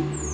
you